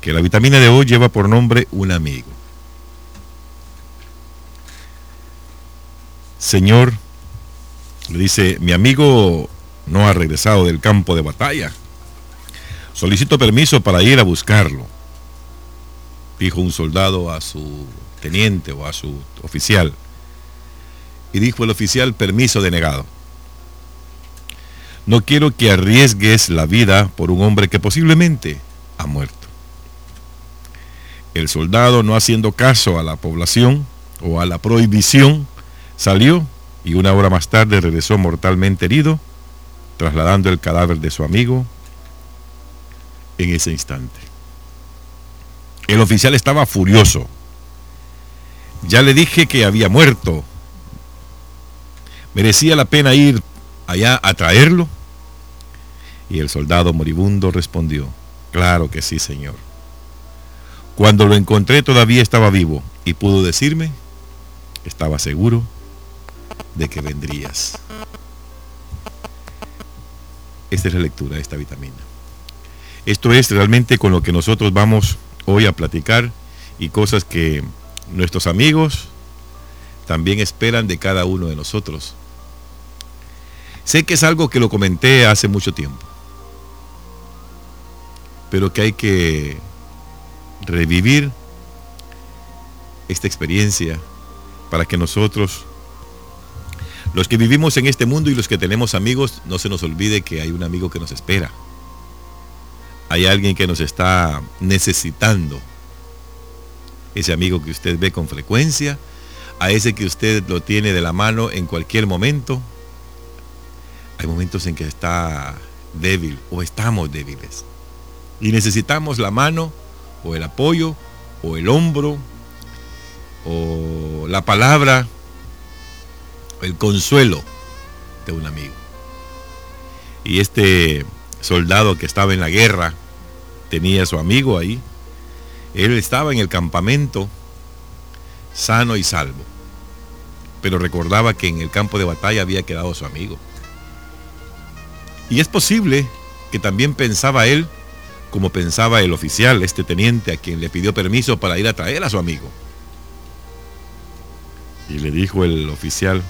que la vitamina de hoy lleva por nombre un amigo. Señor, le dice, mi amigo no ha regresado del campo de batalla. Solicito permiso para ir a buscarlo, dijo un soldado a su teniente o a su oficial. Y dijo el oficial, permiso denegado. No quiero que arriesgues la vida por un hombre que posiblemente ha muerto. El soldado, no haciendo caso a la población o a la prohibición, salió y una hora más tarde regresó mortalmente herido, trasladando el cadáver de su amigo en ese instante. El oficial estaba furioso. Ya le dije que había muerto. ¿Merecía la pena ir allá a traerlo? Y el soldado moribundo respondió, claro que sí, señor. Cuando lo encontré todavía estaba vivo y pudo decirme, estaba seguro de que vendrías. Esta es la lectura de esta vitamina. Esto es realmente con lo que nosotros vamos hoy a platicar y cosas que nuestros amigos también esperan de cada uno de nosotros. Sé que es algo que lo comenté hace mucho tiempo, pero que hay que revivir esta experiencia para que nosotros, los que vivimos en este mundo y los que tenemos amigos, no se nos olvide que hay un amigo que nos espera. Hay alguien que nos está necesitando. Ese amigo que usted ve con frecuencia, a ese que usted lo tiene de la mano en cualquier momento. Hay momentos en que está débil o estamos débiles. Y necesitamos la mano o el apoyo o el hombro o la palabra, el consuelo de un amigo. Y este soldado que estaba en la guerra, tenía a su amigo ahí. Él estaba en el campamento sano y salvo, pero recordaba que en el campo de batalla había quedado su amigo. Y es posible que también pensaba él como pensaba el oficial, este teniente, a quien le pidió permiso para ir a traer a su amigo. Y le dijo el oficial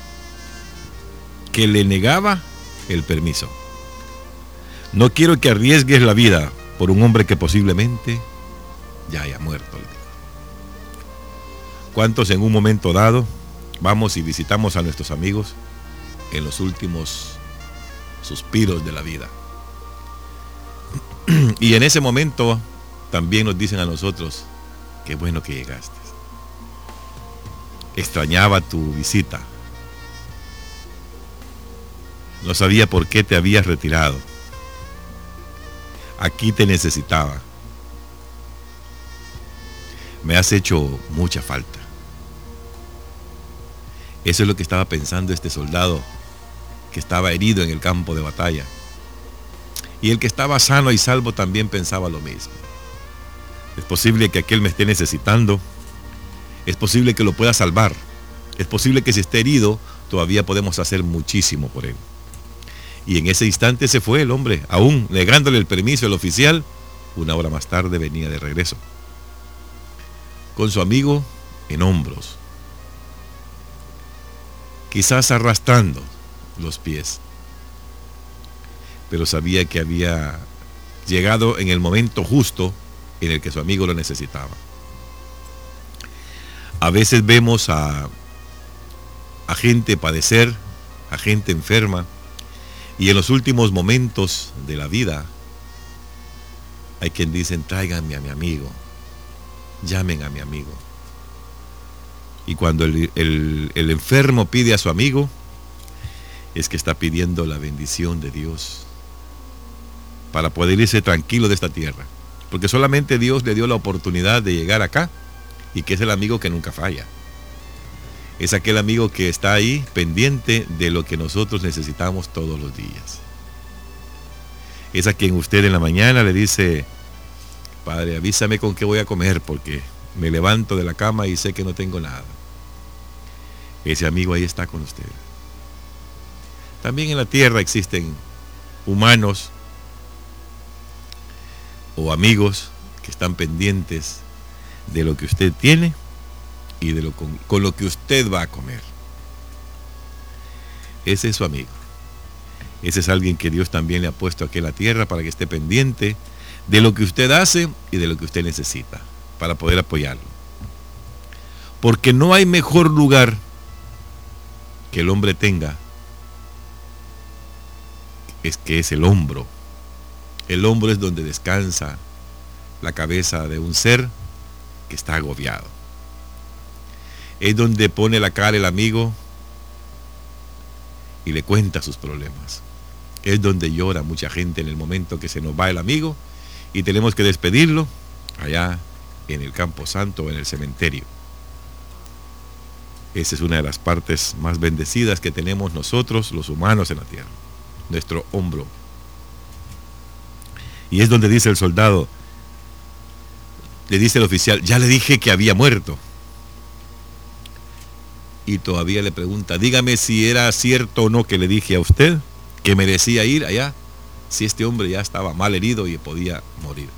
que le negaba el permiso. No quiero que arriesgues la vida por un hombre que posiblemente ya haya muerto. ¿Cuántos en un momento dado vamos y visitamos a nuestros amigos en los últimos suspiros de la vida? Y en ese momento también nos dicen a nosotros, qué bueno que llegaste. Extrañaba tu visita. No sabía por qué te habías retirado aquí te necesitaba. Me has hecho mucha falta. Eso es lo que estaba pensando este soldado que estaba herido en el campo de batalla. Y el que estaba sano y salvo también pensaba lo mismo. Es posible que aquel me esté necesitando. Es posible que lo pueda salvar. Es posible que si esté herido, todavía podemos hacer muchísimo por él. Y en ese instante se fue el hombre, aún negándole el permiso al oficial. Una hora más tarde venía de regreso. Con su amigo en hombros. Quizás arrastrando los pies. Pero sabía que había llegado en el momento justo en el que su amigo lo necesitaba. A veces vemos a, a gente padecer, a gente enferma, y en los últimos momentos de la vida, hay quien dicen, tráiganme a mi amigo, llamen a mi amigo. Y cuando el, el, enfermo pide a su amigo, es que está pidiendo la bendición de Dios para poder irse tranquilo de esta tierra. Porque solamente Dios le dio la oportunidad de llegar acá y que es el amigo que nunca falla es aquel amigo que está ahí pendiente de lo que nosotros necesitamos todos los días. Es a quien usted en la mañana le dice, Padre, avísame con qué voy a comer porque me levanto de la cama y sé que no tengo nada. Ese amigo ahí está con usted. También en la tierra existen humanos o amigos que están pendientes de lo que usted tiene y de lo con, lo que usted va a comer. Ese es su amigo. Ese es alguien que Dios también le ha puesto aquí en la tierra para que esté pendiente de lo que usted hace y de lo que usted necesita para poder apoyarlo. Porque no hay mejor lugar que el hombre tenga es que es el hombro. El hombro es donde descansa la cabeza de un ser que está agobiado. Es donde pone la cara el amigo y le cuenta sus problemas. Es donde llora mucha gente en el momento que se nos va el amigo y tenemos que despedirlo allá en el campo santo o en el cementerio. Esa es una de las partes más bendecidas que tenemos nosotros, los humanos en la tierra, nuestro hombro. Y es donde dice el soldado, le dice el oficial, ya le dije que había muerto. Y todavía le pregunta, dígame si era cierto o no que le dije a usted que merecía ir allá, si este hombre ya estaba mal herido y podía morir.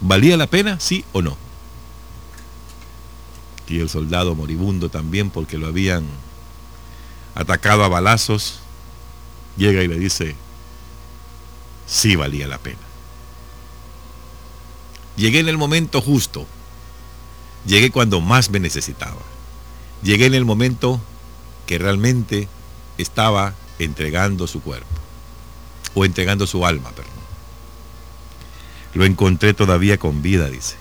¿Valía la pena, sí o no? Y el soldado moribundo también, porque lo habían atacado a balazos, llega y le dice, sí valía la pena. Llegué en el momento justo. Llegué cuando más me necesitaba. Llegué en el momento que realmente estaba entregando su cuerpo. O entregando su alma, perdón. Lo encontré todavía con vida, dice.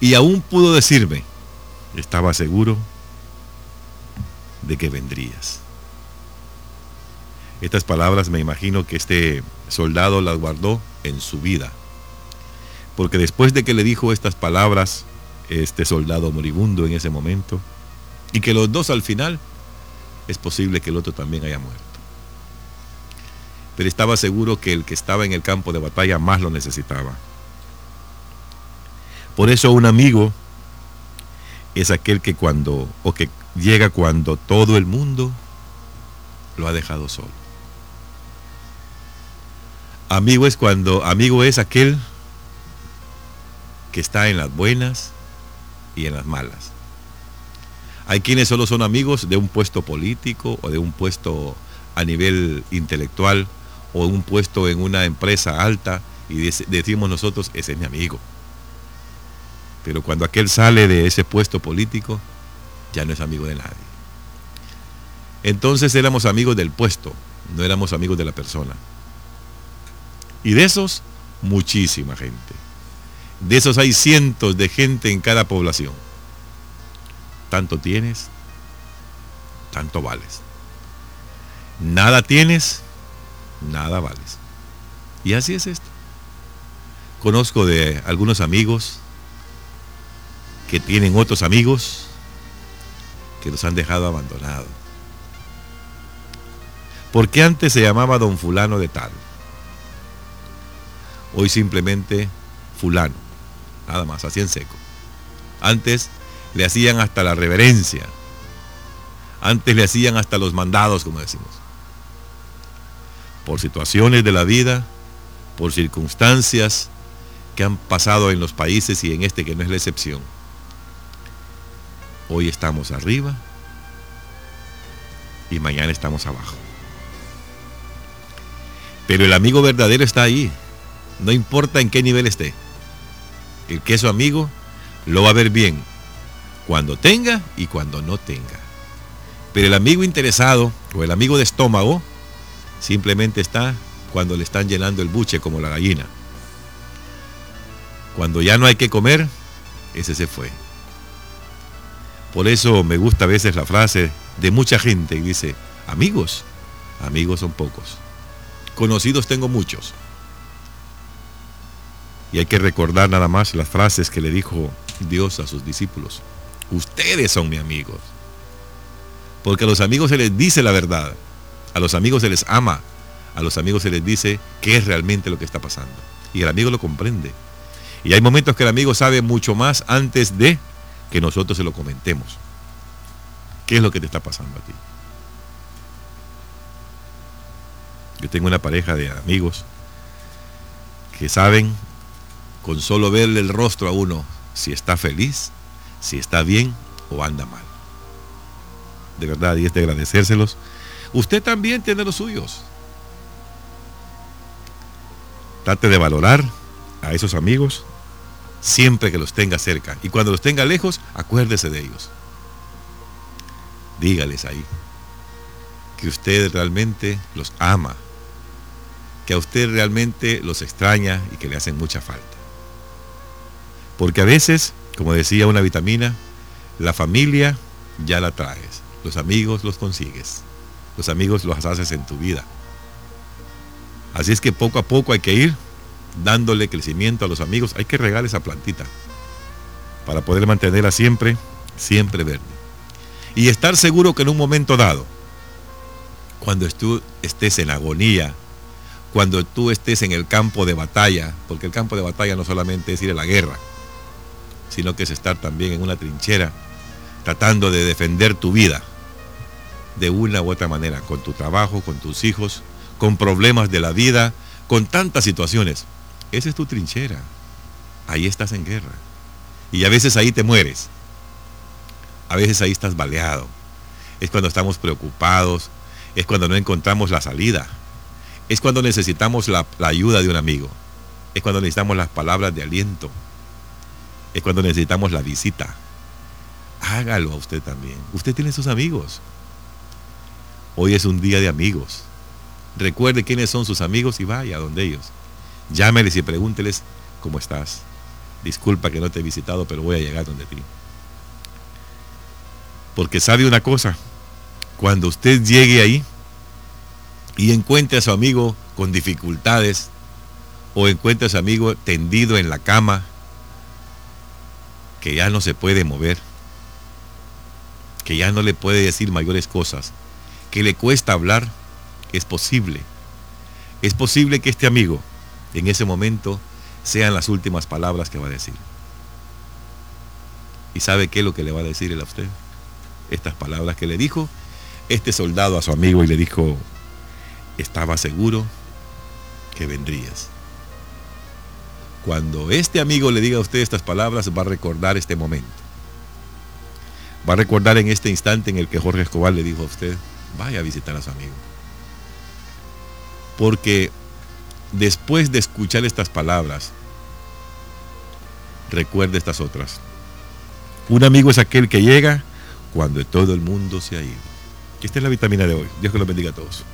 Y aún pudo decirme, estaba seguro de que vendrías. Estas palabras me imagino que este soldado las guardó en su vida. Porque después de que le dijo estas palabras, este soldado moribundo en ese momento, y que los dos al final, es posible que el otro también haya muerto. Pero estaba seguro que el que estaba en el campo de batalla más lo necesitaba. Por eso un amigo es aquel que cuando, o que llega cuando todo el mundo lo ha dejado solo. Amigo es cuando, amigo es aquel que está en las buenas y en las malas. Hay quienes solo son amigos de un puesto político o de un puesto a nivel intelectual o un puesto en una empresa alta y decimos nosotros, ese es mi amigo. Pero cuando aquel sale de ese puesto político, ya no es amigo de nadie. Entonces éramos amigos del puesto, no éramos amigos de la persona. Y de esos, muchísima gente. De esos hay cientos de gente en cada población. Tanto tienes, tanto vales. Nada tienes, nada vales. Y así es esto. Conozco de algunos amigos que tienen otros amigos que los han dejado abandonados. Porque antes se llamaba don fulano de tal. Hoy simplemente fulano. Nada más, así en seco. Antes le hacían hasta la reverencia. Antes le hacían hasta los mandados, como decimos. Por situaciones de la vida, por circunstancias que han pasado en los países y en este que no es la excepción Hoy estamos arriba y mañana estamos abajo. Pero el amigo verdadero está ahí. No importa en qué nivel esté. El que su amigo lo va a ver bien cuando tenga y cuando no tenga. Pero el amigo interesado o el amigo de estómago simplemente está cuando le están llenando el buche como la gallina. Cuando ya no hay que comer, ese se fue. Por eso me gusta a veces la frase de mucha gente que dice, amigos, amigos son pocos. Conocidos tengo muchos. Y hay que recordar nada más las frases que le dijo Dios a sus discípulos. Ustedes son mis amigos. Porque a los amigos se les dice la verdad. A los amigos se les ama. A los amigos se les dice qué es realmente lo que está pasando. Y el amigo lo comprende. Y hay momentos que el amigo sabe mucho más antes de que nosotros se lo comentemos. ¿Qué es lo que te está pasando a ti? Yo tengo una pareja de amigos que saben con solo verle el rostro a uno si está feliz, si está bien o anda mal. De verdad, y es de agradecérselos. Usted también tiene los suyos. Trate de valorar a esos amigos siempre que los tenga cerca. Y cuando los tenga lejos, acuérdese de ellos. Dígales ahí que usted realmente los ama, que a usted realmente los extraña y que le hacen mucha falta. Porque a veces, como decía una vitamina, la familia ya la traes, los amigos los consigues, los amigos los haces en tu vida. Así es que poco a poco hay que ir dándole crecimiento a los amigos. Hay que regar esa plantita para poder mantenerla siempre, siempre verde. Y estar seguro que en un momento dado, cuando tú estés en agonía, cuando tú estés en el campo de batalla, porque el campo de batalla no solamente es ir a la guerra, sino que es estar también en una trinchera tratando de defender tu vida de una u otra manera, con tu trabajo, con tus hijos, con problemas de la vida, con tantas situaciones. Esa es tu trinchera. Ahí estás en guerra. Y a veces ahí te mueres. A veces ahí estás baleado. Es cuando estamos preocupados. Es cuando no encontramos la salida. Es cuando necesitamos la, la ayuda de un amigo. Es cuando necesitamos las palabras de aliento es cuando necesitamos la visita. Hágalo a usted también. Usted tiene sus amigos. Hoy es un día de amigos. Recuerde quiénes son sus amigos y vaya a donde ellos. Llámeles y pregúnteles cómo estás. Disculpa que no te he visitado, pero voy a llegar donde ti. Porque sabe una cosa, cuando usted llegue ahí y encuentre a su amigo con dificultades o encuentre a su amigo tendido en la cama, que ya no se puede mover, que ya no le puede decir mayores cosas, que le cuesta hablar, es posible. Es posible que este amigo en ese momento sean las últimas palabras que va a decir. ¿Y sabe qué es lo que le va a decir él a usted? Estas palabras que le dijo este soldado a su amigo y le dijo, estaba seguro que vendrías. Cuando este amigo le diga a usted estas palabras, va a recordar este momento. Va a recordar en este instante en el que Jorge Escobar le dijo a usted, vaya a visitar a su amigo. Porque después de escuchar estas palabras, recuerde estas otras. Un amigo es aquel que llega cuando todo el mundo se ha ido. Esta es la vitamina de hoy. Dios que los bendiga a todos.